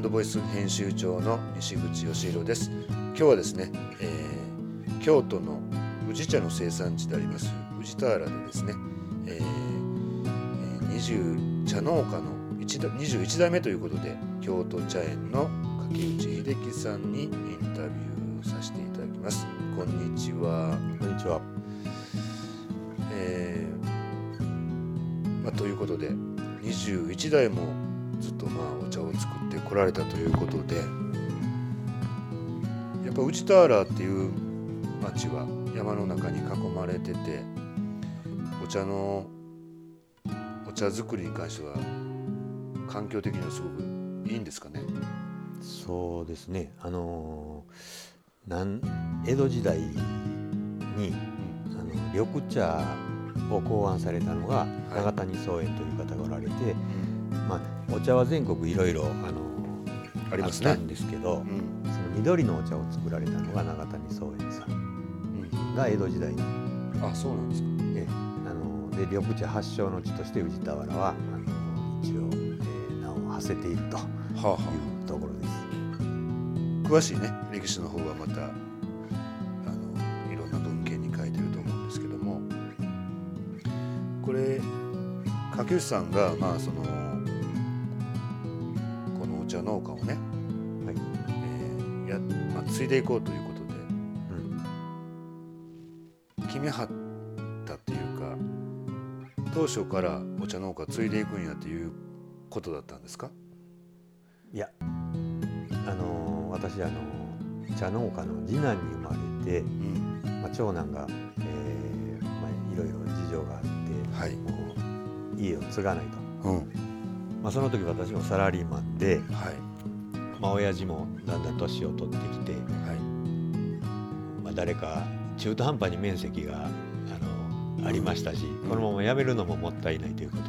ンドボイス編集長の西口義弘です。今日はですね、えー、京都の宇治茶の生産地であります宇治田原でですね、えー、20茶農家の21代目ということで京都茶園の竹内秀樹さんにインタビューさせていただきます。こんにちは。こんにちは、えーまあ、ということで21代もずっとまあお茶を作ってこられたということでやっぱ内田原っていう町は山の中に囲まれててお茶のお茶作りに関しては環境的にはすごくいいんですかね？そうですね。あのなん江戸時代に、うん、あの緑茶を考案されたのが永谷宗園という方がおられて、はいまあ、お茶は全国いろいろあのありますねんですけど、うん、その緑のお茶を作られたのが永谷宗園さんが江戸時代に、あそうなんですか、えあので緑茶発祥の地として宇治田原はあの一応、えー、名を馳せているというところです。はあはあ、詳しいね歴史の方はまたあのいろんな文献に書いてると思うんですけども。これ掛内さんがまあその茶農家をね、はいえーやまあ、継いでいこうということで、うん、決めはったっていうか当初からお茶農家継いでいくんやっていうことだったんですか？いやあの私あの茶農家の次男に生まれて、うん。まあ、長男が、えーまあ、いろいろ事情があって、はい、もう家を継がないと。うん。まあ、その時私もサラリーマンで、はいまあ親父もだんだん年を取ってきて、はいまあ、誰か中途半端に面積があのありましたし、うん、このまま辞めるのももったいないということで、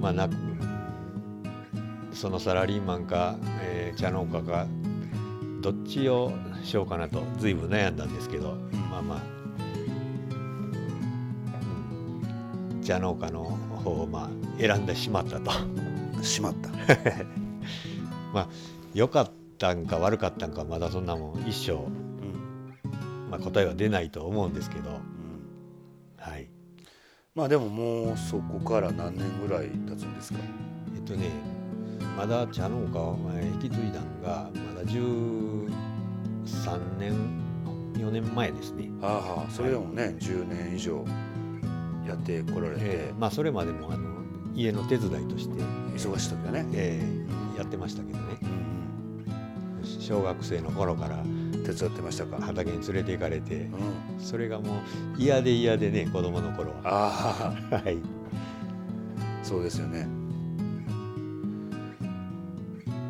まあなそのサラリーマンか、えー、茶農家かどっちをしようかなと随分悩んだんですけど、うん、まあまあ、うん、茶農家の方をまあ選んでしまったと。しまった まあ良かったんか悪かったんかまだそんなもん一生、うん、まあ、答えは出ないと思うんですけど、うん、はい。まあでももうそこから何年ぐらい経つんですか？えっとねまだ茶農家を引き継いだんがまだ13年4年前ですね。ああそれでもね、はい、10年以上やってこられて、えー、まあそれまでもあの家の手伝いとして。忙しい時はね、えー、やってましたけどね、うん、小学生の頃から手伝ってましたか。畑に連れて行かれて、うん、それがもう嫌で嫌でね子供の頃は。ああはい。そうですよね。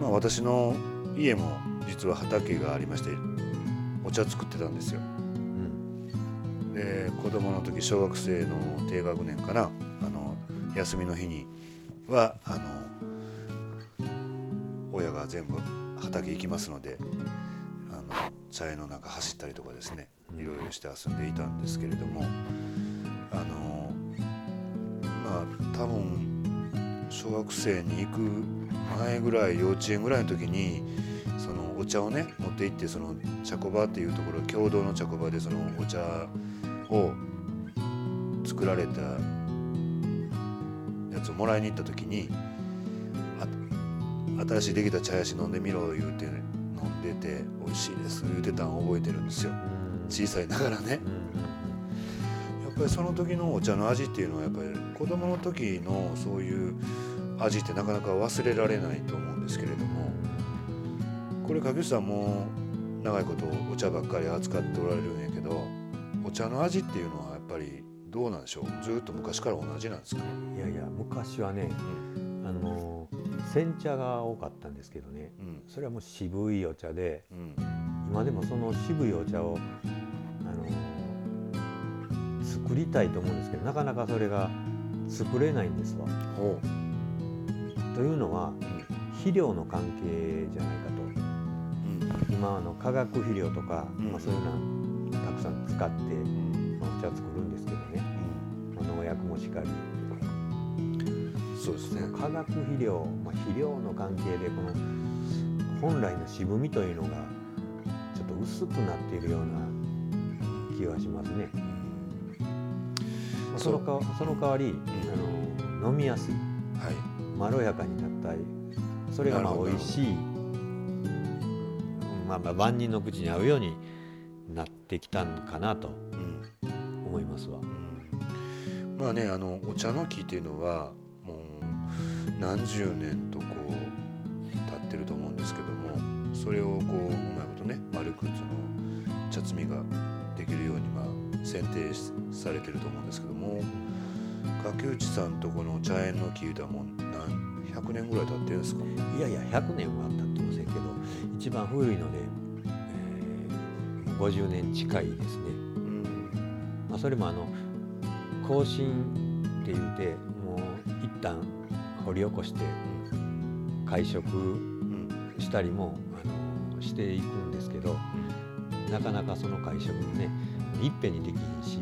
まあ私の家も実は畑がありましてお茶作ってたんですよ、うん、で子供の時小学生の低学年かな。休みの日にはあの親が全部畑行きますのであの茶園の中走ったりとかですねいろいろして遊んでいたんですけれどもあのまあ多分小学生に行く前ぐらい幼稚園ぐらいの時にそのお茶をね持って行ってその茶こ場っていうところ共同の茶こ場でそのお茶を作られたやつをもらいに行った時に新しいできた茶やし飲んでみろ言うて、ね、飲んでて美味しいです言うてたんを覚えてるんですよ。小さいながらね。やっぱりその時のお茶の味っていうのはやっぱり子供の時のそういう味ってなかなか忘れられないと思うんですけれどもこれ掛内さんも長いことお茶ばっかり扱っておられるんやけどお茶の味っていうのはやっぱりどうなんでしょう？ずっと昔から同じなんですか？いやいや昔はね、うん、煎茶が多かったんですけどね、うん、それはもう渋いお茶で、うん、今でもその渋いお茶をあの作りたいと思うんですけどなかなかそれが作れないんですわ。というのは、肥料の関係じゃないかと、今の化学肥料とか、まあ、そういうのたくさん使って、まあ、お茶作るんですけどね、農薬もしかりそうですね。化学肥料、まあ、肥料の関係でこの本来の渋みというのがちょっと薄くなっているような気がしますね。そのかその代わり、うん、あの飲みやすい、はい、まろやかになったりそれがまあ美味しい、まあ、まあ万人の口に合うようになってきたんかなと思いますわ。うん、まあねあのお茶の木っていうのは何十年とこう経ってると思うんですけどもそれをこううまいことね丸くその茶摘みができるようにまあ選定されてると思うんですけども柿内さんとこの茶園の木いうたもう何100年ぐらい経ってるんですか？いやいや100年は経ってませんけど一番古いので、えー、50年近いですね、うん。まあ、それもあの更新って言うてもう一旦掘り起こして会食したりも、あのしていくんですけど、なかなかその会食もねいっぺんにできひんし、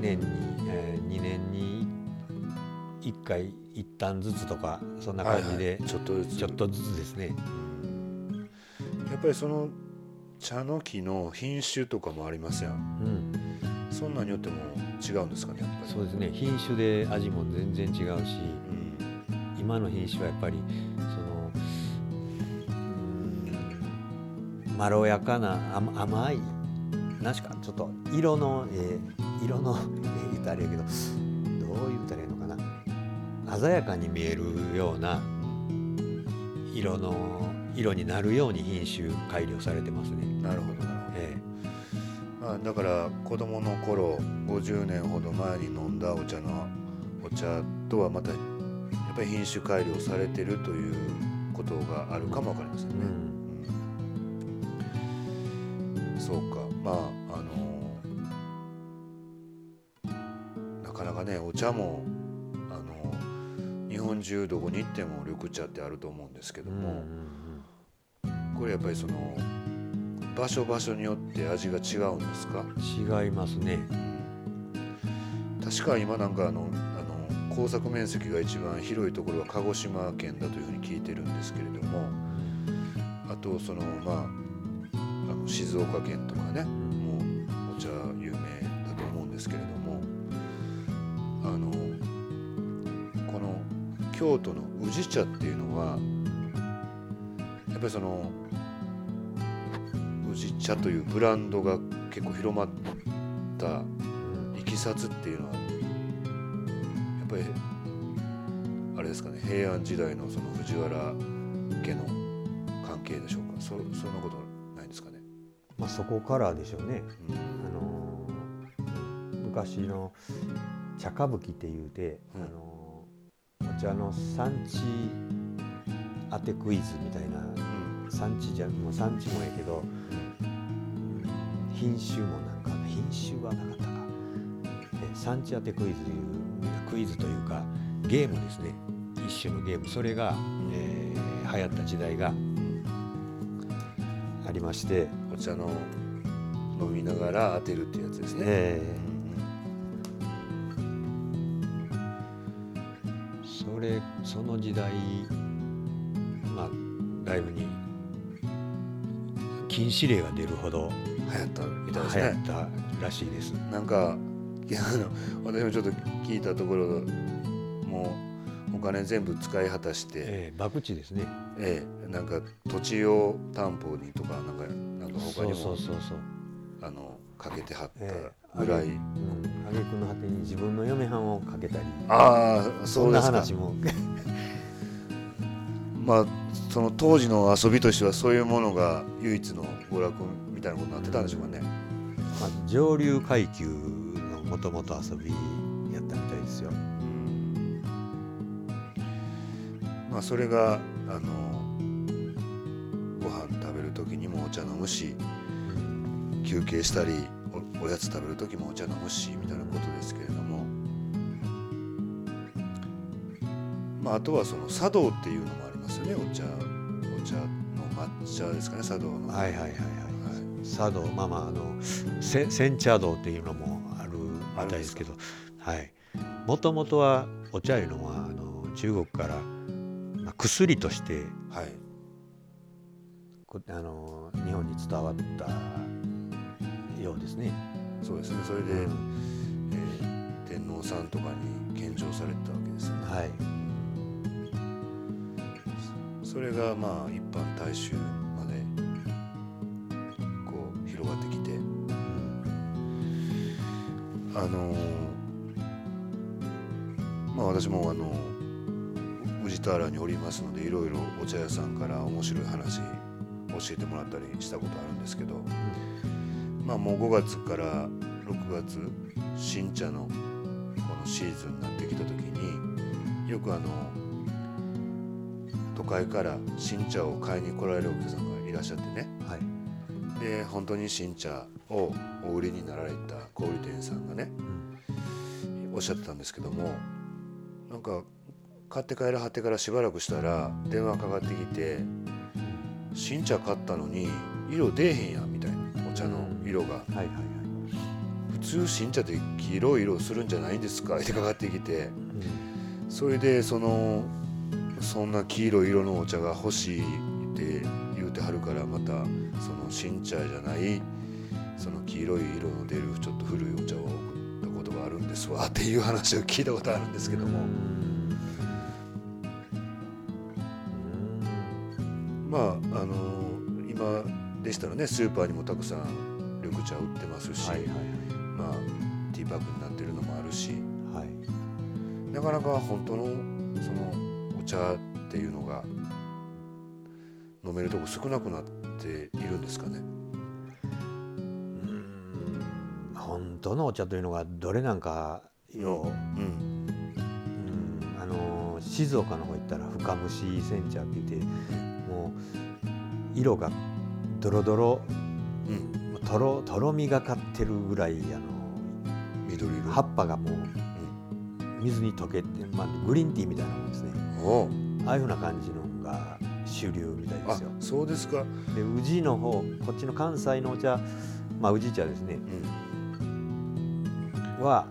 年に、えー、2年に1回一旦ずつとかそんな感じで、ちょっとずつ。ちょっとずつですね。やっぱりその茶の木の品種とかもありますやん、うん、そんなによっても違うんですかねそうですね。品種で味も全然違うし、うん、今の品種はやっぱりそのまろやかな甘い何しかちょっと色の、えー、色の、えー、言ったらあれやけどどう言ったらいいのかな。鮮やかに見えるような色の色になるように品種改良されてますね。なるほどまあ、だから子供の頃50年ほど前に飲んだお茶のお茶とはまたやっぱり品種改良されてるということがあるかもわかりませんね。うん、そうかまああのなかなかねお茶もあの日本中どこに行っても緑茶ってあると思うんですけども。これやっぱりその場所場所によって味が違うんですか？違いますね。確か今なんかあのあの工作面積が一番広いところは鹿児島県だというふうに聞いてるんですけれどもあとそのまああの静岡県とかねもうお茶有名だと思うんですけれどもあのこの京都の宇治茶っていうのはやっぱりその宇治茶というブランドが結構広まったいきさつっていうのはやっぱりあれですかね平安時代のその藤原家の関係でしょうか？そそんなことないですかね？まあ、そこからでしょうね。うん、あの昔の茶歌舞伎っていうて、うん、あのお茶の産地当てクイズみたいな、うん、産地じゃもう産地もええけど、品種もなんか品種はなかったか。産地当てクイズというクイズというかゲームですね。一種のゲーム。それが、えー、流行った時代がありましてお茶の飲みながら当てるっていうやつですね、えー、それその時代まあだいぶに禁止令が出るほど流行ったみたいですね。流行ったらしいです。なんかいやあの私もちょっと聞いたところもうお金全部使い果たして、ええ、博打ですね。ええなんか土地を担保にとかなんかなんか他にもそうそうそうあのかけてはったぐらい、ええ、うん、挙句の果てに自分の嫁はんをかけたり。ああそうですか。話も。まあその当時の遊びとしてはそういうものが唯一の娯楽たいなことになってたんでしょうかね。まあ、上流階級のもともと遊びやったみたいですよ。まあ、それがあのご飯食べる時にもお茶飲むし休憩したりおやつ食べる時もお茶飲むしみたいなことですけれども、まあ、あとはその茶道っていうのもありますよねお茶お茶の抹茶ですかね茶道の。はいはいはいはい茶道まあまああの煎茶道っていうのもあるみたいですけどはい。もともとはお茶いうのはあの中国から、まあ、薬として、はい、あの日本に伝わったようですね。そうですね。それで、うん、えー、天皇さんとかに献上されたわけですよね。はい。それがまあ一般大衆あのまあ私もあの宇治田原におりますのでいろいろお茶屋さんから面白い話教えてもらったりしたことあるんですけど、まあもう5月から6月新茶のこのシーズンになってきた時によくあの都会から新茶を買いに来られるお客さんがいらっしゃってね、で本当に新茶をお売りになられた小売店さんがね、うん、おっしゃってたんですけどもなんか買って帰らはってからしばらくしたら電話かかってきて「新茶買ったのに色出えへんやん」みたいなお茶の色が。はいはいはい。普通新茶って黄色い色するんじゃないんですかってかかってきて、それでそのそんな黄色い色のお茶が欲しいはるからまたその新茶じゃないその黄色い色の出るちょっと古いお茶を送ったことがあるんですわっていう話を聞いたことあるんですけども。まああの今でしたらねスーパーにもたくさん緑茶売ってますし、はいはいはい、まあティーバッグになってるのもあるし、はい、なかなか本当のその茶っていうのが飲めるとこ少なくなっているんですかね。うん。本当のお茶というのがどれなんかよ、うん、うん、あの静岡の方行ったら深蒸し煎茶って言ってもう色がドロドロ、うん、とろとろみがかってるぐらいあの緑色。葉っぱがもう、水に溶けて、まあ、グリーンティーみたいなもんですね。ああいうふうな感じのが主流みたいですよ。そうですか。で宇治の方こっちの関西のお茶まあ宇治茶ですね、うん、は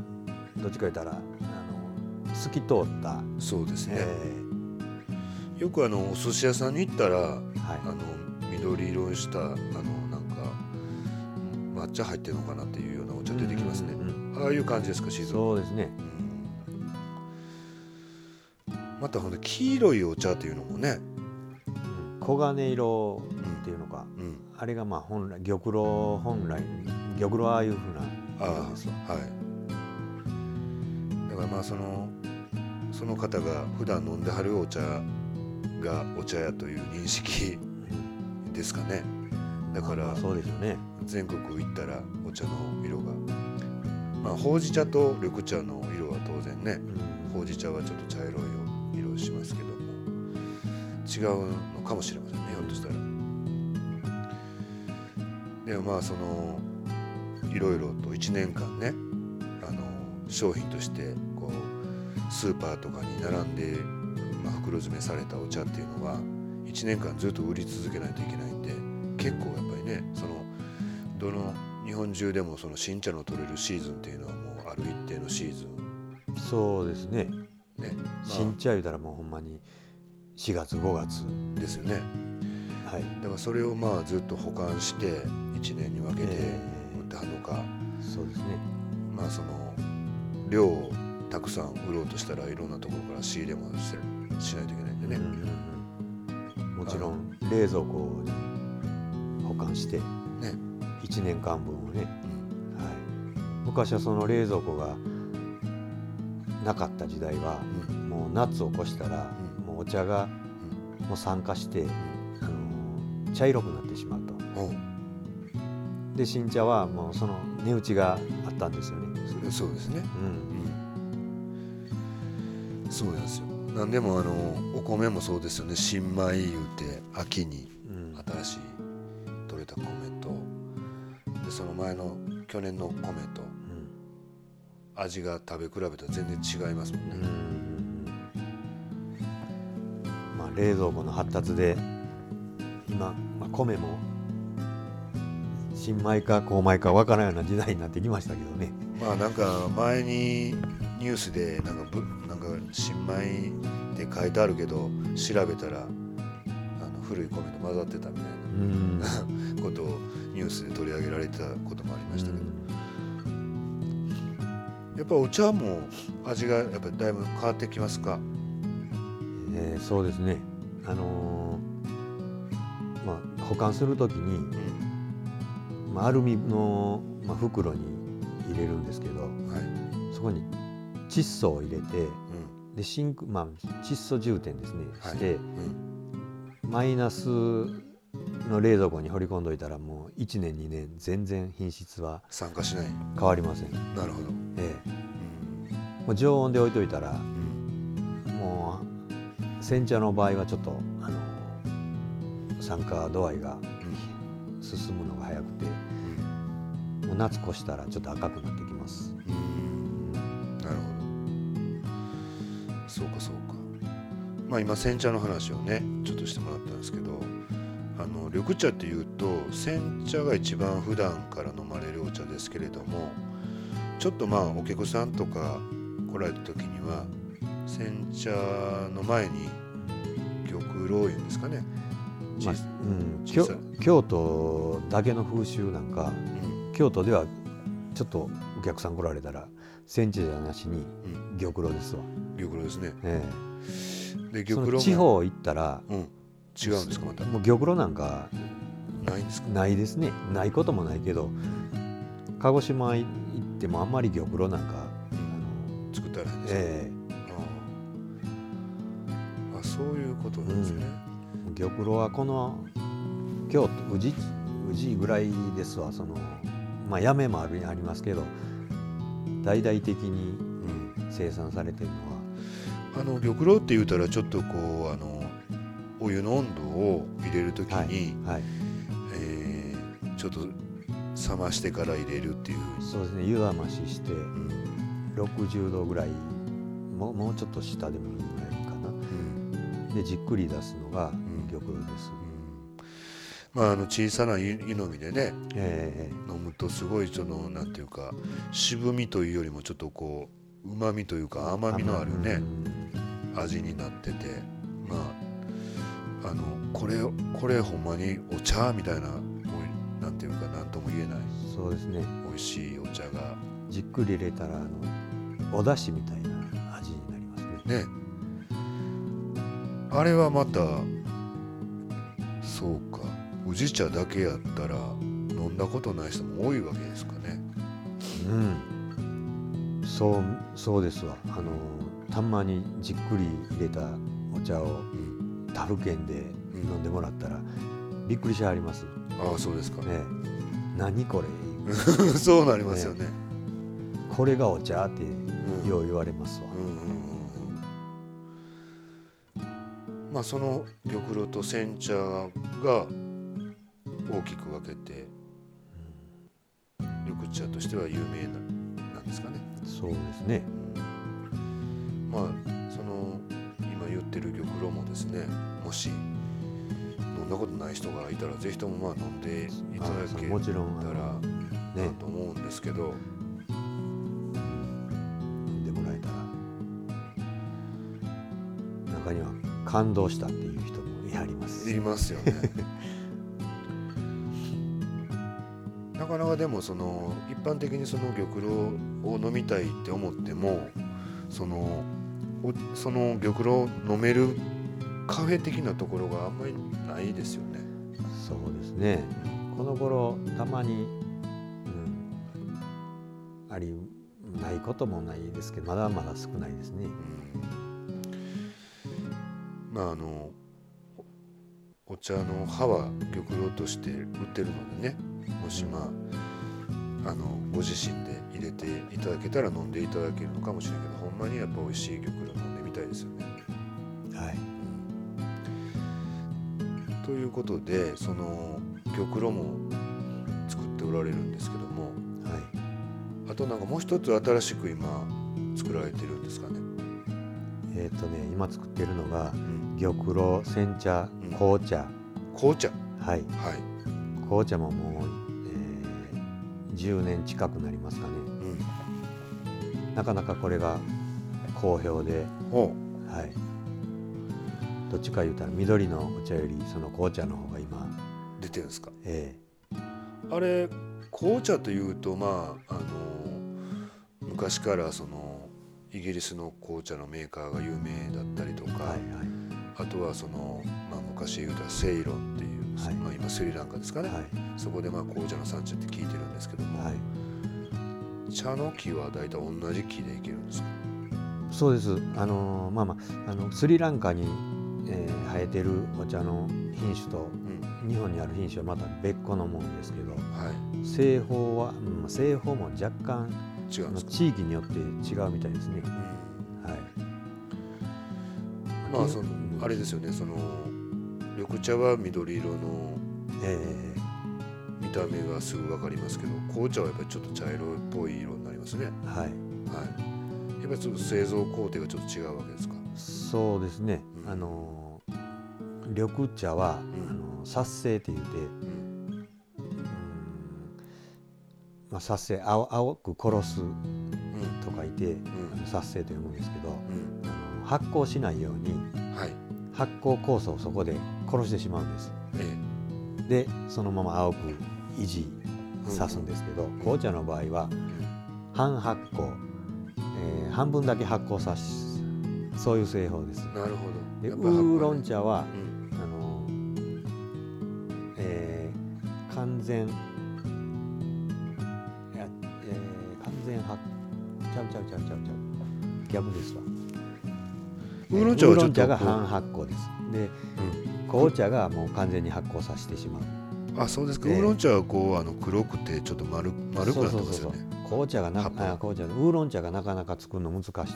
どっちか言ったらあの透き通った。そうですね、えー、よくあのお寿司屋さんに行ったら、はい、あの緑色したあのなんか抹茶入ってるのかなっていうようなお茶出てきますね、うんうん、ああいう感じですか静岡そうですね、またほんで黄色いお茶っていうのもね、うん、黄金色っていうのか、うん、あれがまあ本来玉露本来玉露ああいうふうな色ですわはい。だからまあそのその方が普段飲んではるお茶がお茶屋という認識ですかね。だからそうですよね。全国行ったらお茶の色が。まあほうじ茶と緑茶の色は当然ね、ほうじ茶はちょっと茶色い色しますけど。も違うのかもしれませんねひょっとしたら。でもまあそのいろいろと1年間ねあの商品としてこうスーパーとかに並んで、まあ、袋詰めされたお茶っていうのは1年間ずっと売り続けないといけないんで結構やっぱりねそのどの日本中でもその新茶の取れるシーズンっていうのはもうある一定のシーズン。そうですね。ね、新茶言うたらもうほんまに4月5月ですよね。はい、だからそれをまあずっと保管して1年に分けて売ってはんのか、えー、そうですね。まあその量をたくさん売ろうとしたらいろんなところから仕入れもししないといけないんでね、うんうん、もちろん冷蔵庫に保管して、ね、1年間分をね、うん、はい、昔はその冷蔵庫がなかった時代は、もう夏を越したら、お茶がもう酸化して、あの茶色くなってしまうと。で新茶はもうその値打ちがあったんですよね。そうですね。うん、そうなんですよ。何でもあのお米もそうですよね。新米言うて秋に新しい取れた米と、でその前の去年の米と味が食べ比べたら全然違いますもんね。まあ、冷蔵庫の発達で今、まあ、米も新米か高米か分からんような時代になってきましたけどね。まあなんか前にニュースでなんかぶなんか新米で書いてあるけど調べたらあの古い米と混ざってたみたいな ことをニュースで取り上げられてたこともありましたけど、やっぱお茶も味がやっぱだいぶ変わってきますか、えー、そうですね。あのー、まあ保管する時に、うん、まあ、アルミの、まあ、袋に入れるんですけど、はい、そこに窒素を入れて、うん、で真まあ、窒素充填ですね、して、うん、マイナスの冷蔵庫に放り込んどいたらもう1年2年全然品質は酸化しない。変わりません。なるほど、ええ、もう常温で置いといたら、もう煎茶の場合はちょっとあの酸化度合いが進むのが早くて、もう夏越したらちょっと赤くなってきます。なるほど。そうかそうか。まあ今煎茶の話をねちょっとしてもらったんですけどあの緑茶っていうと煎茶が一番普段から飲まれるお茶ですけれどもちょっとまあお客さんとか来られた時には煎茶の前に玉露湯ですかね、まあうん、京都だけの風習なんか、うん、京都ではちょっとお客さん来られたら煎茶じゃなしに玉露ですわ、玉露ですね、ええ、で玉露地方行ったら、うん、違うんですかまた？もう玉露なんかないんですか？ないですね。ないこともないけど鹿児島行ってもあんまり玉露なんかったらですえー、ことなんですね、うん、玉露はこの京都宇治宇治ぐらいですわそのまあ屋根もありありますけど大々的に、生産されてるのは。あの玉露って言うたらちょっとこうあのお湯の温度を入れる時に、はいはい、えー、ちょっと冷ましてから入れるっていう。そうですね湯冷ましして、うん。60度ぐらいももうちょっと下でもいいでじっくり出すのが玉露です、うん、まあ、あの小さな湯飲みでね、えー、飲むとすごいそのなんていうか渋みというよりもちょっとこううまみというか甘みのあるね、味になっててまああのこれこれほんまにお茶みたいななんていうか何とも言えないそうですね。美味しいお茶がじっくり入れたらあのお出汁みたいな味になりますね。ねあれはまたそうか宇治茶だけやったら飲んだことない人も多いわけですかね。うんそうそうですわあのたまにじっくり入れたお茶を他府県で飲んでもらったら、びっくりしはります。ああそうですか。ね何これ そうなりますよね。ねこれがお茶ってよう言われますわ。まあその玉露と煎茶が大きく分けて、緑茶としては有名なんですかね。そうですね。まあその今言ってる玉露もですねもし飲んだことない人がいたらぜひともまあ飲んでいただけたらなと思うんですけど。感動したっていう人もいはります。いますよね。なかなかでもその一般的にその玉露を飲みたいって思ってもそのその玉露を飲めるカフェ的なところがあんまりないですよね。そうですね。この頃たまに、うん、ありないこともないですけどまだまだ少ないですね、うんまああのお茶の葉は玉露として売ってるのでねもしまああのご自身で入れていただけたら飲んでいただけるのかもしれないけどほんまにやっぱ美味しい玉露飲んでみたいですよね。はい、ということでその玉露も作っておられるんですけども、はい、あとなんかもう一つ新しく今作られてるんですかね。えっ、ー、とね今作ってるのが、うん玉露煎茶紅茶、紅茶？はい、はい、紅茶ももう、えー、10年近くなりますかね、なかなかこれが好評で、はい、どっちか言うたら緑のお茶よりその紅茶の方が今出てるんですか？ええ。あれ紅茶というとまああの昔からそのイギリスの紅茶のメーカーが有名だったりとか、はいはい、あとはその、まあ、昔言うたらセイロンっていう、はい、まあ、今スリランカですかね、はい、そこでまあ紅茶の産地って聞いてるんですけども、はい、茶の木は大体同じ木でいけるんですか？そうです。あのまあまああのスリランカに、えー、生えてるお茶の品種と、うん、日本にある品種はまた別個のもんですけど、はい、製法は、うん、製法も若干違う地域によって違うみたいですね。うん、はい。まあその、あれですよねその緑茶は緑色の、えー、見た目がすぐ分かりますけど紅茶はやっぱりちょっと茶色っぽい色になりますね。はい。はい。やっぱりちょっと製造工程がちょっと違うわけですか？そうですね。うん、あの緑茶は、うん、あの殺生って言って。まあ、殺生青青く殺すと書いて、うん、殺生と読むんですけど、うん、あの発酵しないように、はい、発酵酵素をそこで殺してしまうんです。ええ、でそのまま青く維持さすんですけど、うん、紅茶の場合は半発酵、えー、半分だけ発酵さすそういう製法です。なるほど。でウーロン茶は、あのえー、完全ちゃうちゃうちゃうちゃうちゃう。逆ですわウーロン茶はちょっとが半発酵です。で、うん、紅茶がもう完全に発酵させてしまう。あそうですか、ウーロン茶はこうあの黒くてちょっと丸丸くなってますよね紅茶がなあ紅茶。ウーロン茶がなかなか作るの難しくてね、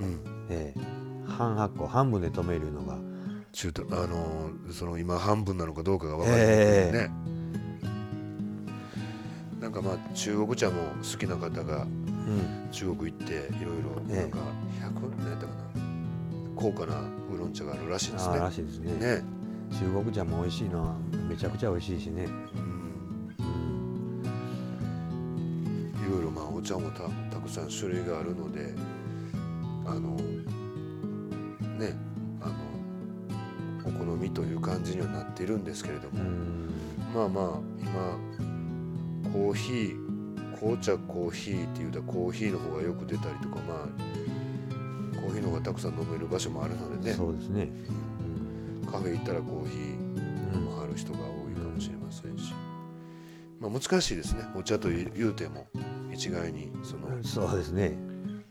うん。えー、半発酵半分で止めるのが。中途あのー、その今半分なのかどうかが分かりませんね、えー、なんかまあ中国茶も好きな方が中国行っていろいろなんか100何やったかな高価なウーロン茶があるらしいですね。らしいですね。ね中国茶も美味しいのはめちゃくちゃ美味しいしね。うん、いろいろまあお茶もたたくさん種類があるのであのねあのお好みという感じにはなっているんですけれども、まあまあ今コーヒー紅茶コーヒーっていうとコーヒーの方がよく出たりとかまあコーヒーの方がたくさん飲める場所もあるのでね。そうですね、うん、カフェ行ったらコーヒーもある人が多いかもしれませんし、まあ、難しいですね。お茶というても一概にそのそうですね。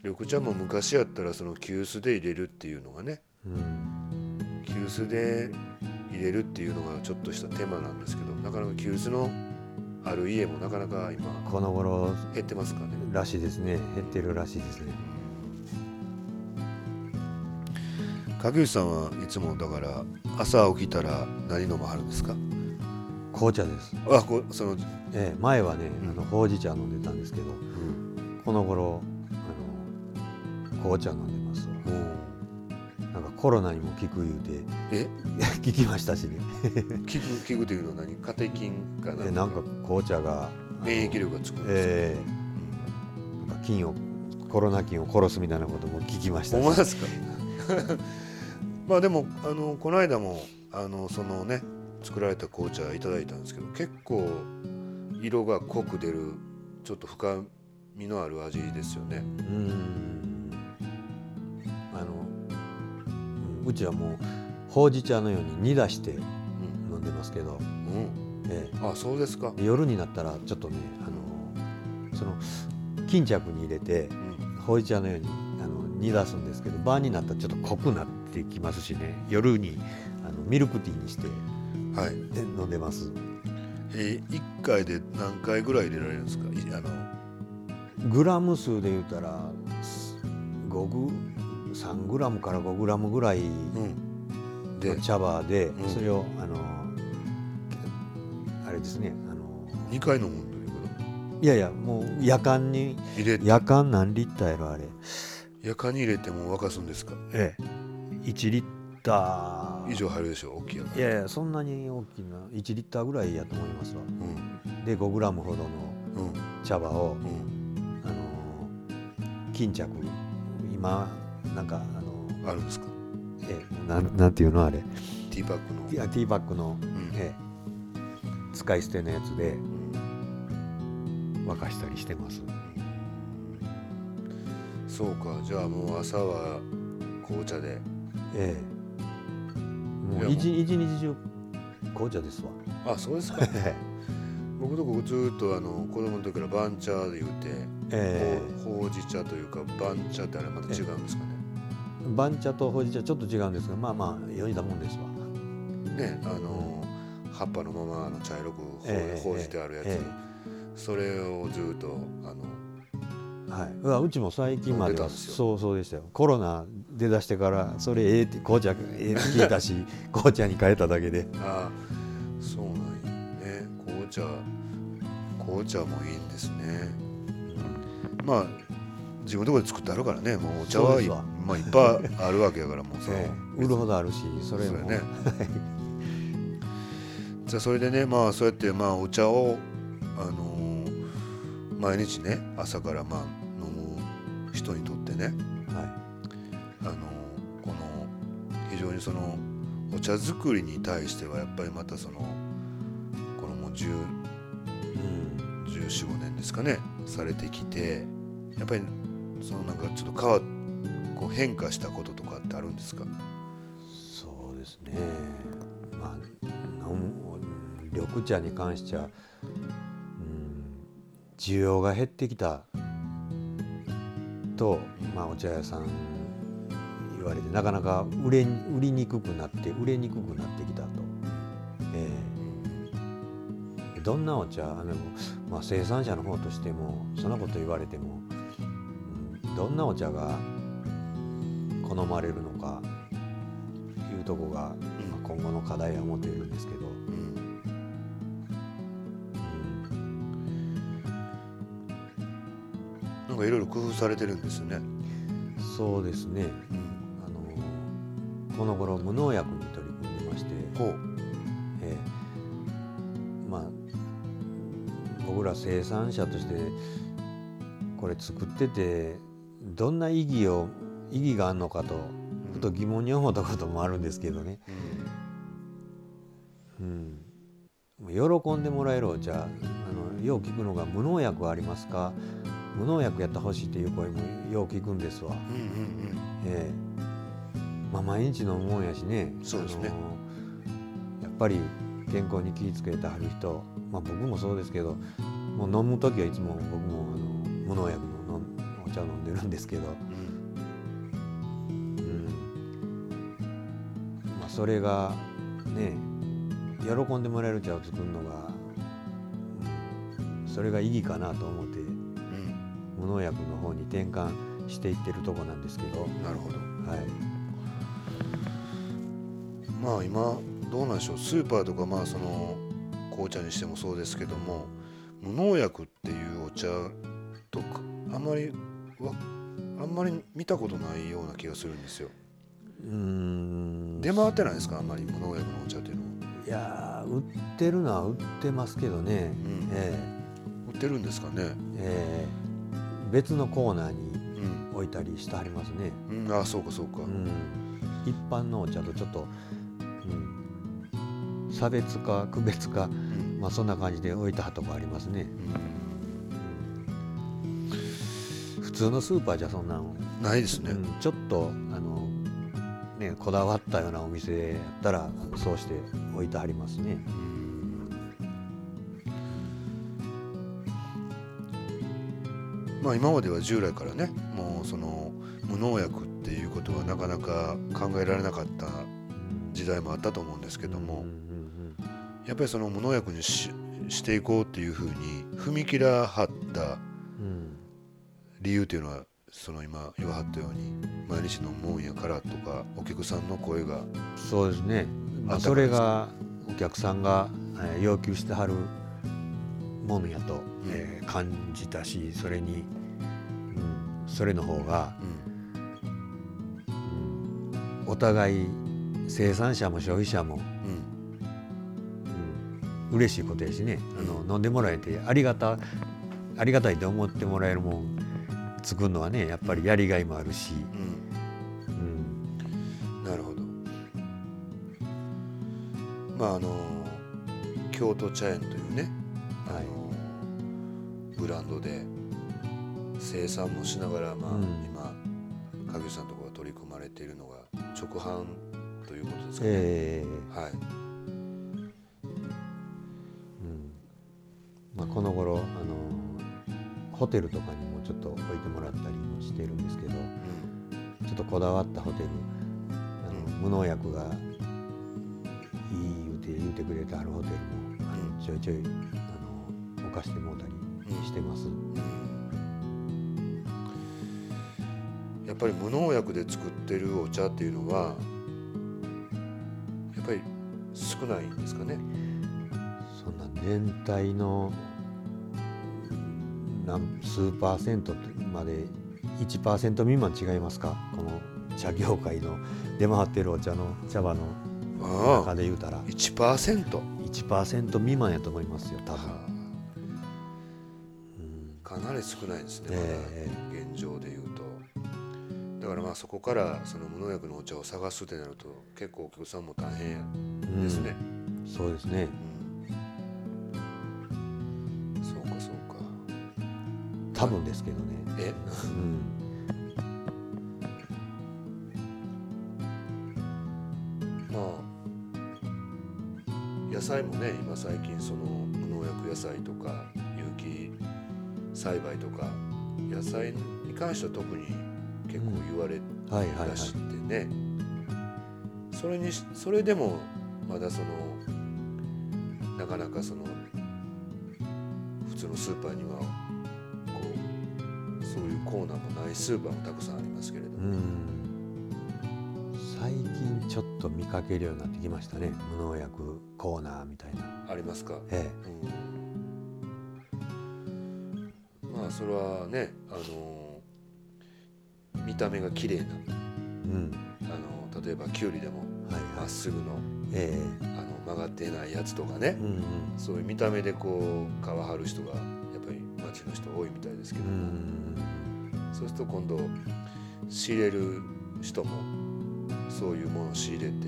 緑茶も昔やったらその急須で入れるっていうのがね、うん、急須で入れるっていうのがちょっとした手間なんですけどなかなか急須のある家もなかなか今この頃減ってますかね。らしいですね。減ってるらしいですね影内さんはいつもだから朝起きたら何飲まはるんですか？紅茶です。あこその、ええ、前はね、あのほうじ茶飲んでたんですけど、うん、この頃あの紅茶飲んでます。なんかコロナにも効く言うてえ？聞きましたしね。効く効くというのは何？カテキンか？ななんか紅茶が免疫力がつくんですえー、うん、なんか菌をコロナ菌を殺すみたいなことも聞きましたし。ですか？まあでもあのこの間もあのそのね作られた紅茶いただいたんですけど結構色が濃く出るちょっと深みのある味ですよね。うん。あのうちはもうほうじ茶のように煮出して飲んでますけど、うん。ええ、あそうですか。夜になったらちょっとねあのその巾着に入れて、うん、ほうじ茶のようにあの煮出すんですけど晩になったらちょっと濃くなってきますしね。夜にあのミルクティーにして、はい、飲んでます。えー、1回で何回ぐらい入れられるんですか？あの。グラム数で言うたら5グ3グラムから5グラムぐらい。の茶葉で、うん、それをあのあれですねあの。2回飲むんだいやいやもう夜間に入れ夜間何リッターやろあれ。夜間に入れても沸かすんですか？ええ1リッター。以上入るでしょ大きいやいやいやそんなに大きな1リッターぐらいやと思いますわ、うん、で5グラムほどの茶葉を、うん。巾着今なんかあのあるんですか？えなんなんていうのあれ？ティーバッグの。ティーバッグの、うん、え使い捨てのやつで沸かしたりしてます、そうか。じゃあもう朝は紅茶でええ。もう一一日中紅茶ですわ。あそうですか。僕とこずっとあの子供の時から番茶で言うて、えー、ほうじ茶というか番茶ってあれまた違うんですかね。番茶とほうじ茶ちょっと違うんですがまあまあ良いだもんですわ。ねあの、葉っぱのままの茶色くほ,、えー、ほうじてあるやつ、えー、それをずっとあのはい、うちも最近まではそうそうでしたよ。コロナ出だしてからそれええって紅茶ええって聞いたし 紅茶に変えただけで。ああそうなんやね。紅茶紅茶もいいんですね、うん、まあ自分のところで作ってあるからね。もうお茶はいまあ、いっぱいあるわけやからもうさ、ええ、売るほどあるしそれも。ね。じゃあそれでねまあそうやってまあお茶をあのー、毎日ね朝からまあ飲む人にとってね、はい、あの、この非常にそのお茶作りに対してはやっぱりまたそのこのもう10、うん、1415年ですかねされてきてやっぱりそのなんかちょっと変わこう変化したこととかってあるんですか？そうですね。まあ緑茶に関しては、うん、需要が減ってきたと、まあ、お茶屋さん言われてなかなか売れ売りにくくなって売れにくくなってきたと。えー、どんなお茶でも、まあ、生産者の方としてもそんなこと言われても、うん、どんなお茶が好まれるのかいうとこが、まあ、今後の課題は思っているんですけど。なんかいろいろ工夫されてるんですよね。そうですね。うん、あのこの頃無農薬に取り組んでまして、えー、まあ僕ら生産者としてこれ作っててどんな意義を意義があるのかとふと疑問に思ったこともあるんですけどね。うん、うん、喜んでもらえるお茶あのよう聞くのが無農薬ありますか？無農薬やってほしいっていう声もよう聞くんですわ。うんうんうん。えー、まあ、毎日のもんやしね。そうですね、やっぱり健康に気をつけてはる人、まあ、僕もそうですけどもう飲む時はいつも僕もあの無農薬のお茶飲んでるんですけど、うん。うん。まあ、それがね喜んでもらえる茶を作るのが、うん、それが意義かなと思って無農薬の方に転換していってるとこなんですけど。なるほど、はい、まあ今どうなんでしょう。スーパーとかまあその紅茶にしてもそうですけども無農薬っていうお茶とかあんまりわあんまり見たことないような気がするんですよ。うん。出回ってないですか？あんまり無農薬のお茶っていうのは。いや売ってるのは売ってますけどね、うん。えー、売ってるんですかね？ええ。別のコーナーに置いたりしてはりますね。うん、ああそうかそうか、うん、一般のお茶とちょっと、うん、差別化区別化、うん、まあそんな感じで置いたはとこありますね。普通のスーパーじゃそんなのないですね、ちょっとあのねこだわったようなお店やったらそうして置いてはりますね。まあ、今までは従来からねもうその無農薬っていうことはなかなか考えられなかった時代もあったと思うんですけどもやっぱりその無農薬にししていこうっていうふうに踏み切らはった理由っていうのはその今言わはったように毎日のもんやからとかお客さんの声がそうですね、まあ、それがお客さんが要求してはるものやと、えー、感じたしそれに、うん、それの方が、うん、お互い生産者も消費者も、うん、嬉しいことやしね。あの飲んでもらえてありがたありがたいと思ってもらえるもん作るのはねやっぱりやりがいもあるし、うん、なるほど。まああの京都茶園というね、あの、はい、ブランドで生産もしながら、まあ、うん、今影さんのところが取り組まれているのが直販ということですかね。えー、はいまあ、この頃あのホテルとかにもちょっと置いてもらったりもしてるんですけど、うん、ちょっとこだわったホテルあの、無農薬がいい言うて言うてくれてあるホテルもあのちょいちょいあの置かしてもうたりしてます。やっぱり無農薬で作ってるお茶っていうのはやっぱり少ないんですかね？そんな年体の何数パーセントまで1%未満違いますか？この茶業界の出回ってるお茶の茶葉の中で言うたら。1%?1% 1%未満やと思いますよ多分、かなり少ないですね、えー、現状でいうと。だからまあそこからその無農薬のお茶を探すってなると結構お客さんも大変ですね、うん、そうですね、うん、多分ですけどね。え、うん、まあ野菜もね今最近その無農薬野菜とか有機栽培とか野菜に関しては特に結構言われだしてね。それにそれでもまだそのなかなかその普通のスーパーにはコーナーもないスーパーもたくさんありますけれども。最近ちょっと見かけるようになってきましたね。無農薬コーナーみたいな。ありますか？ええ、うん、まあそれはねあの見た目が綺麗な、うん、あの例えばきゅうりでもま、っすぐの,、えー、あの曲がってないやつとかね、うんうん、そういう見た目でこう皮張る人がやっぱり町の人多いみたいですけど。も、うん、そうすると今度仕入れる人もそういうものを仕入れて、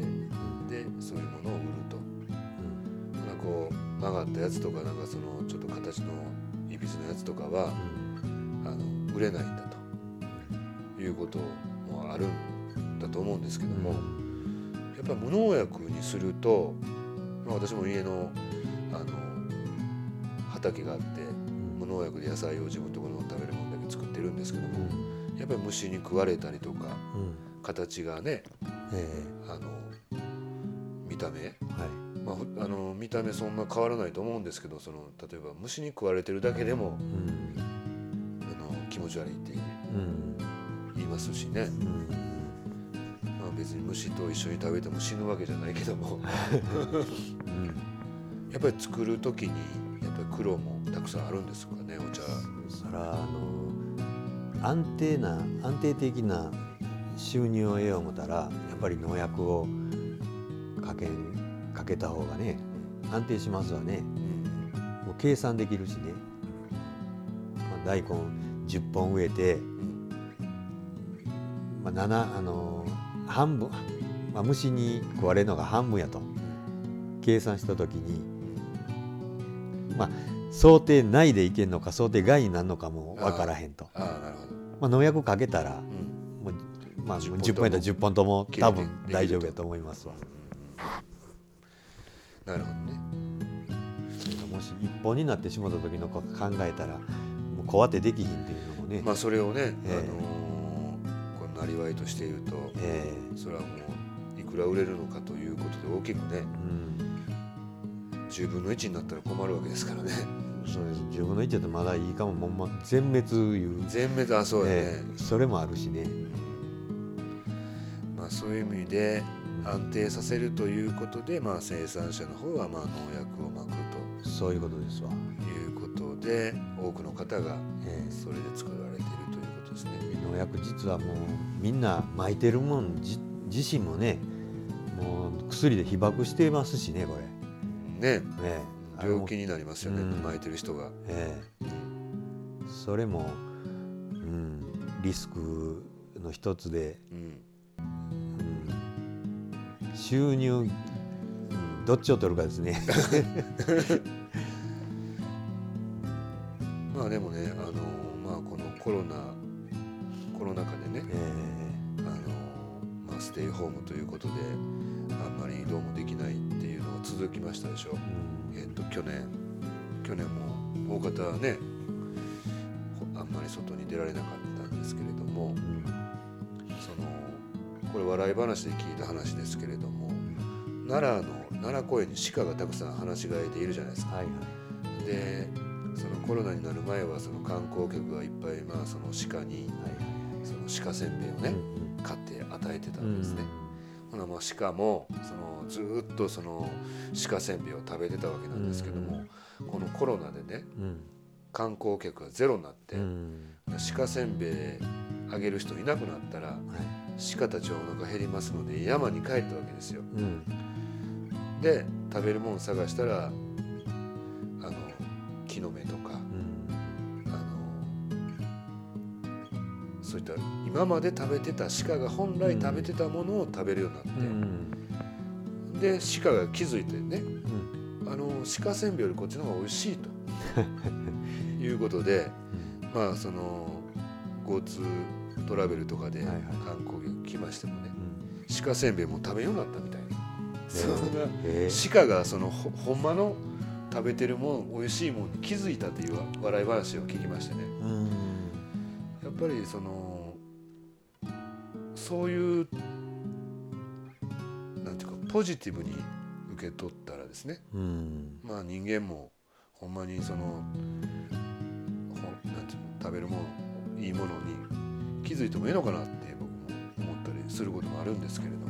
でそういうものを売ると、うん、なんかこう曲がったやつとかなんかそのちょっと形のいびつなやつとかは、あの売れないんだと。いうこともあるんだと思うんですけども、やっぱり無農薬にすると、まあ、私も家のあの畑があって無農薬で野菜を自分るんですけども、やっぱり虫に食われたりとか、形がね、えー、あの見た目、はい。まあ、あの見た目そんな変わらないと思うんですけどその例えば虫に食われてるだけでも、うん、あの気持ち悪いって言いますしね、うん、まあ、別に虫と一緒に食べても死ぬわけじゃないけども、うん、やっぱり作る時にやっぱり苦労もたくさんあるんですかねお茶。そらあの安定な安定的な収入を得よう思ったらやっぱり農薬をかけかけた方がね安定しますわね、うん、もう計算できるしね、まあ、大根10本植えてまあ、7あの半分、まあ、虫に食われるのが半分やと計算した時にまあ想定内でいけんのか想定外になるのかも分からへんと。あまあ、農薬かけたら、うん、もうまあ、10本やったら10本と。も多分大丈夫やと思いますわ。なるほどね。もし一本になってしまった時のこと考えたらもう小当てできひんっていうのもね。まあそれをね、えー、あのなりわいとしていると、えー、それはもういくら売れるのかということで大きくね、うん、10分の1になったら困るわけですからね。そうです。10分の1だとまだいいかも。もま全滅いう。全滅あそうやね、えー、それもあるしね、まあ、そういう意味で安定させるということで、まあ、生産者の方はまあ農薬をまくと。そういうことですわ。いうことで多くの方がそれで作られているということですね、農薬実はもうみんな巻いてるもん自身もねもう薬で被爆してますしねこれ。ね。ね病気になりますよね、うん、巻いてる人が、ええ。それも、うん、リスクの一つで、うん、うん、収入、うん、どっちを取るかですね。まあでもねあの、まあ、このコロナコロナ禍でね、えー、あのまあ、ステイホームということであんまり移動もできないっていう続きましたでしょ、うん、えっと去年去年も大方ねあんまり外に出られなかったんですけれども、うん、そのこれ笑い話で聞いた話ですけれども奈良の奈良公園に鹿がたくさん放し飼いでいるじゃないですか。はいはい、でそのコロナになる前はその観光客がいっぱいまあその鹿に、その鹿せんべいをね、買って与えてたんですね。あ鹿もそのずっとその鹿せんべいを食べてたわけなんですけども、このコロナでね、観光客がゼロになって、鹿せんべいあげる人いなくなったら、鹿たちはお腹減りますので山に帰ったわけですよ。で食べるもん探したら木の芽とか、そういった今まで食べてた鹿が本来食べてたものを食べるようになって、うん、で鹿が気づいてね、あの鹿せんべいよりこっちの方が美味しいと いうことで、まあその交通トラベルとかで観光客来ましてもね、鹿せんべいも食べようになったみたいな。そんな鹿がそのほほんまの食べてるもん美味しいもんに気づいたという笑い話を聞きましてね、ぱりそのそういうなんていうかポジティブに受け取ったらですね、まあ人間もほんまにそのなんていうの食べるものいいものに気づいてもいいのかなって僕も思ったりすることもあるんですけれども、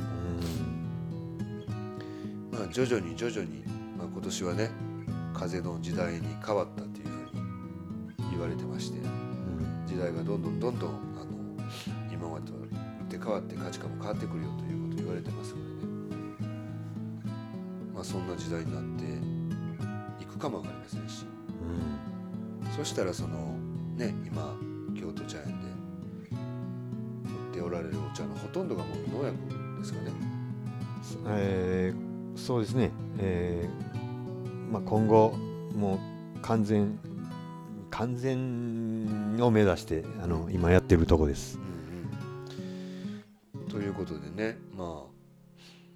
まあ徐々に徐々に、まあ、今年はね風の時代に変わったというふうに言われてまして、時代がどんどんどんどんあの今までとは打って変わって価値観も変わってくるよということを言われてますのでね、まあ、そんな時代になっていくかも分かりませんし、うん、そしたらそのね今京都茶園で売っておられるお茶のほとんどがもう農薬ですかね。えー、そうですね、えーまあ、今後もう完全完全を目指してあの今やってるとこです。うんうん、ということでね、まあ、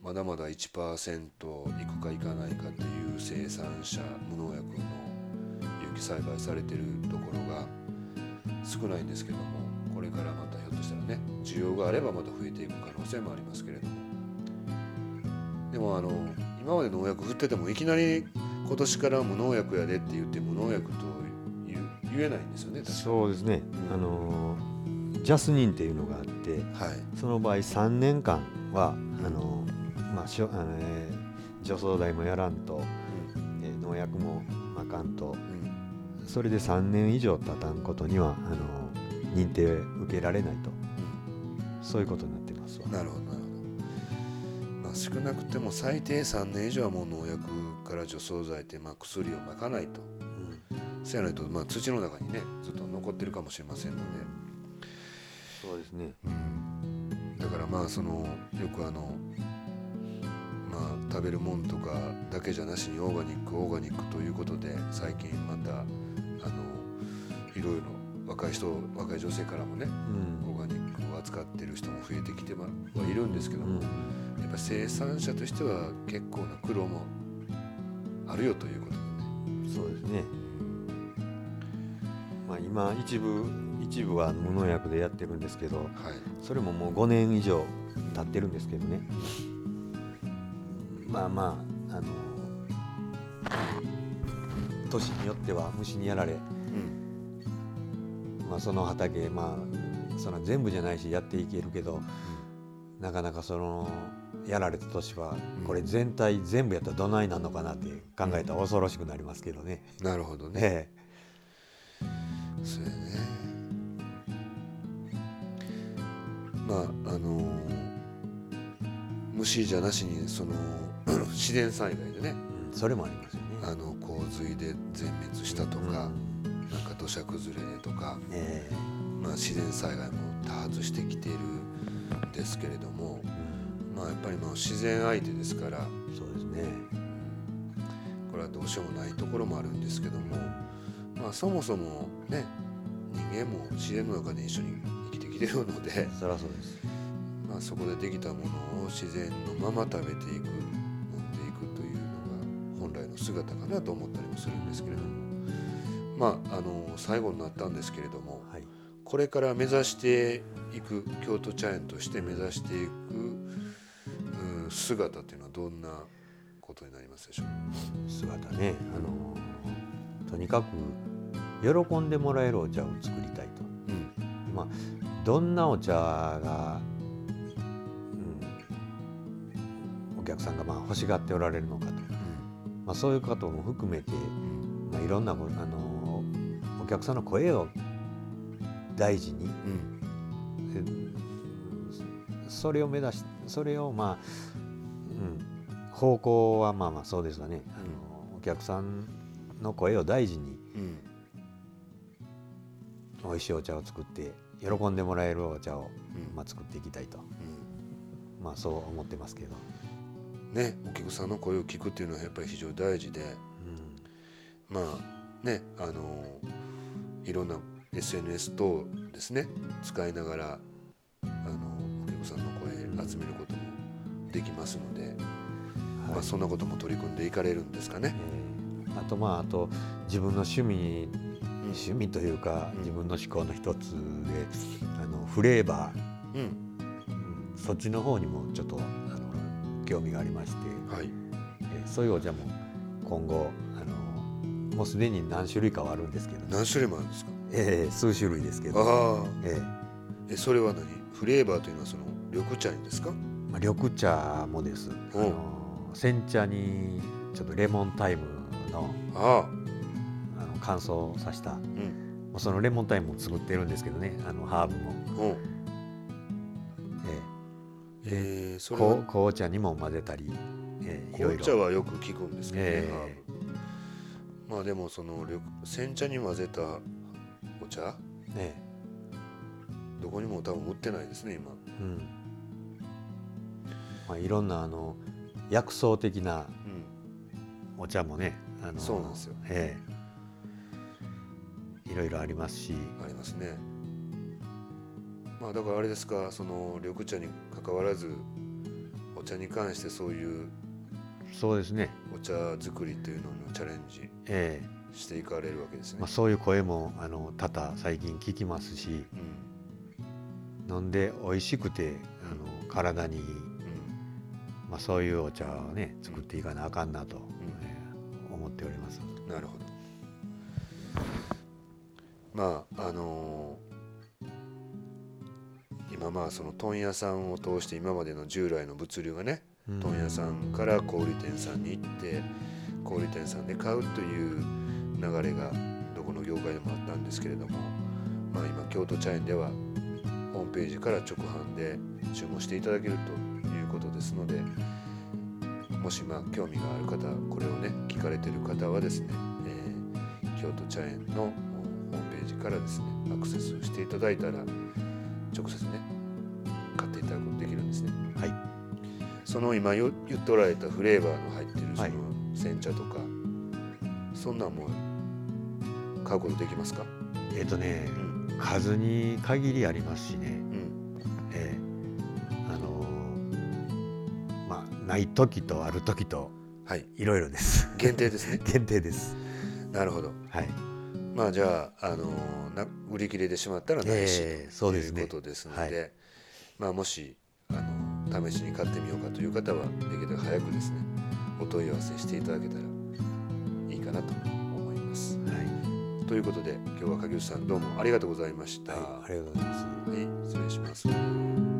まだまだ1%いくかいかないかという生産者無農薬の有機栽培されてるところが少ないんですけどもこれからまたひょっとしたらね需要があればまた増えていく可能性もありますけれどもでもあの今まで農薬振っててもいきなり今年から無農薬やでって言って無農薬と言えないんですよねそうですね、うん、あのジャスニンっていうのがあって、はい、その場合3年間は、あのまあしょあの、えー、除草剤もやらんと、うん、えー、農薬もまかんと、うん、それで3年以上経たんことにはあの認定受けられないと、そういうことになってますわ。なるほどなるほど。まあ、少なくても最低3年以上はもう農薬から除草剤ってまあ薬をまかないと、うん、そうやないとまあ土の中にねずっと残ってるかもしれませんので。そうですね、うん、だからまあそのよくあのまあ食べるもんとかだけじゃなしにオーガニックオーガニックということで最近またあのいろいろ若い人若い女性からもね、うん、オーガニックを扱ってる人も増えてきてはいるんですけども、うん、やっぱ生産者としては結構な苦労もあるよということでね。そうですね、まあ、今一部一部は無農薬でやってるんですけど、はい、それももう5年以上経ってるんですけどね。まあまああの年によっては虫にやられ、うん、まあ、その畑まあその全部じゃないしやっていけるけど、うん、なかなかそのやられた年はこれ全体全部やったらどないなんのかなって考えたら恐ろしくなりますけどね。なるほどね。そうやね。まああのー、虫じゃなしにその 自然災害でね、うん、それもありますよね。あの洪水で全滅したとか、うん、なんか土砂崩れでとか、えー、まあ自然災害も多発してきているんですけれども、うん、まあやっぱりまあ自然相手ですからそうですね、これはどうしようもないところもあるんですけども、まあ、そもそもね人間も自然の中で一緒に生きてきてるのでそりゃそうです。まあ、そこでできたものを自然のまま食べていく飲んでいくというのが本来の姿かなと思ったりもするんですけれどもまああの最後になったんですけれども、はい、これから目指していく京都茶園として目指していく姿っていうのはどんなことになりますでしょう？姿ねあのとにかく喜んでもらえるお茶を作りたいと、うん、まあどんなお茶がお客さんがまあ欲しがっておられるのかと、まあ、そういうことも含めて、まあ、いろんなあのお客さんの声を大事に、それを目指しそれをまあ、うん、方向はまあまあそうですわね、あのお客さんの声を大事に、うん、美味しいお茶を作って喜んでもらえるお茶を、まあ、作っていきたいと、まあそう思ってますけど。ねお客さんの声を聞くっていうのはやっぱり非常に大事で、うん、まあねあのいろんな SNS 等ですね使いながらあのお客さんの声集めることもできますので、まあ、そんなことも取り組んでいかれるんですかね。えー、あとまああと自分の趣味趣味というか、自分の思考の一つであのフレーバー、うん、うん、そっちの方にもちょっと興味がありまして、はい。えー、そういうお茶も今後あのもうすでに何種類かはあるんですけど、何種類もあるんですか？ええー、数種類ですけど。あ、えー、えそれは何？フレーバーというのはその緑茶にですか、まあ、緑茶もです。あの煎茶にちょっとレモンタイムのああ。の乾燥させた、うん、そのレモンタイムも作ってるんですけどね。あのハーブも。えー、それ紅茶にも混ぜたり、えー、紅茶はよく聞くんですけどね、えー、まあでもその煎茶に混ぜたお茶、ね、どこにも多分売ってないですね今、うん。まあ、いろんなあの薬草的なお茶もね、あのそうなんですよ、えー、いろいろありますし。ありますね。まあだからあれですかその緑茶に関わらずお茶に関してそういうそうですね。お茶作りというののチャレンジしていかれるわけですね、まあ、そういう声もあの多々最近聞きますし、うん、飲んで美味しくてあの体にいい、うん、まあ、そういうお茶をね作っていかなあかんなと、うん、えー、思っております。なるほどまああのー今まあその問屋さんを通して今までの従来の物流がね問屋さんから小売店さんに行って小売店さんで買うという流れがどこの業界でもあったんですけれども、まあ、今京都茶園ではホームページから直販で注文していただけるということですのでもしまあ興味がある方これをね聞かれてる方はですね、えー、京都茶園のからですねアクセスしていただいたら直接ね買っていただくことできるんですね。はい、その今言っておられたフレーバーの入ってるその煎茶とか、はい、そんなんも買うことできますか？えっ、ー、とね、うん、数に限りありますしね、うん。えー、あのー、まあない時とある時と、はい、いろいろです。限定ですね。限定です。なるほど。はいまあじゃあ、あのな売り切れてしまったらないし、えー、ということですので、ねはい、まあ、もしあの試しに買ってみようかという方はできるだけ早くですねお問い合わせしていただけたらいいかなと思います。はい、ということで今日は影内さんどうもありがとうございました。はい、ありがとうございます。はい、失礼します。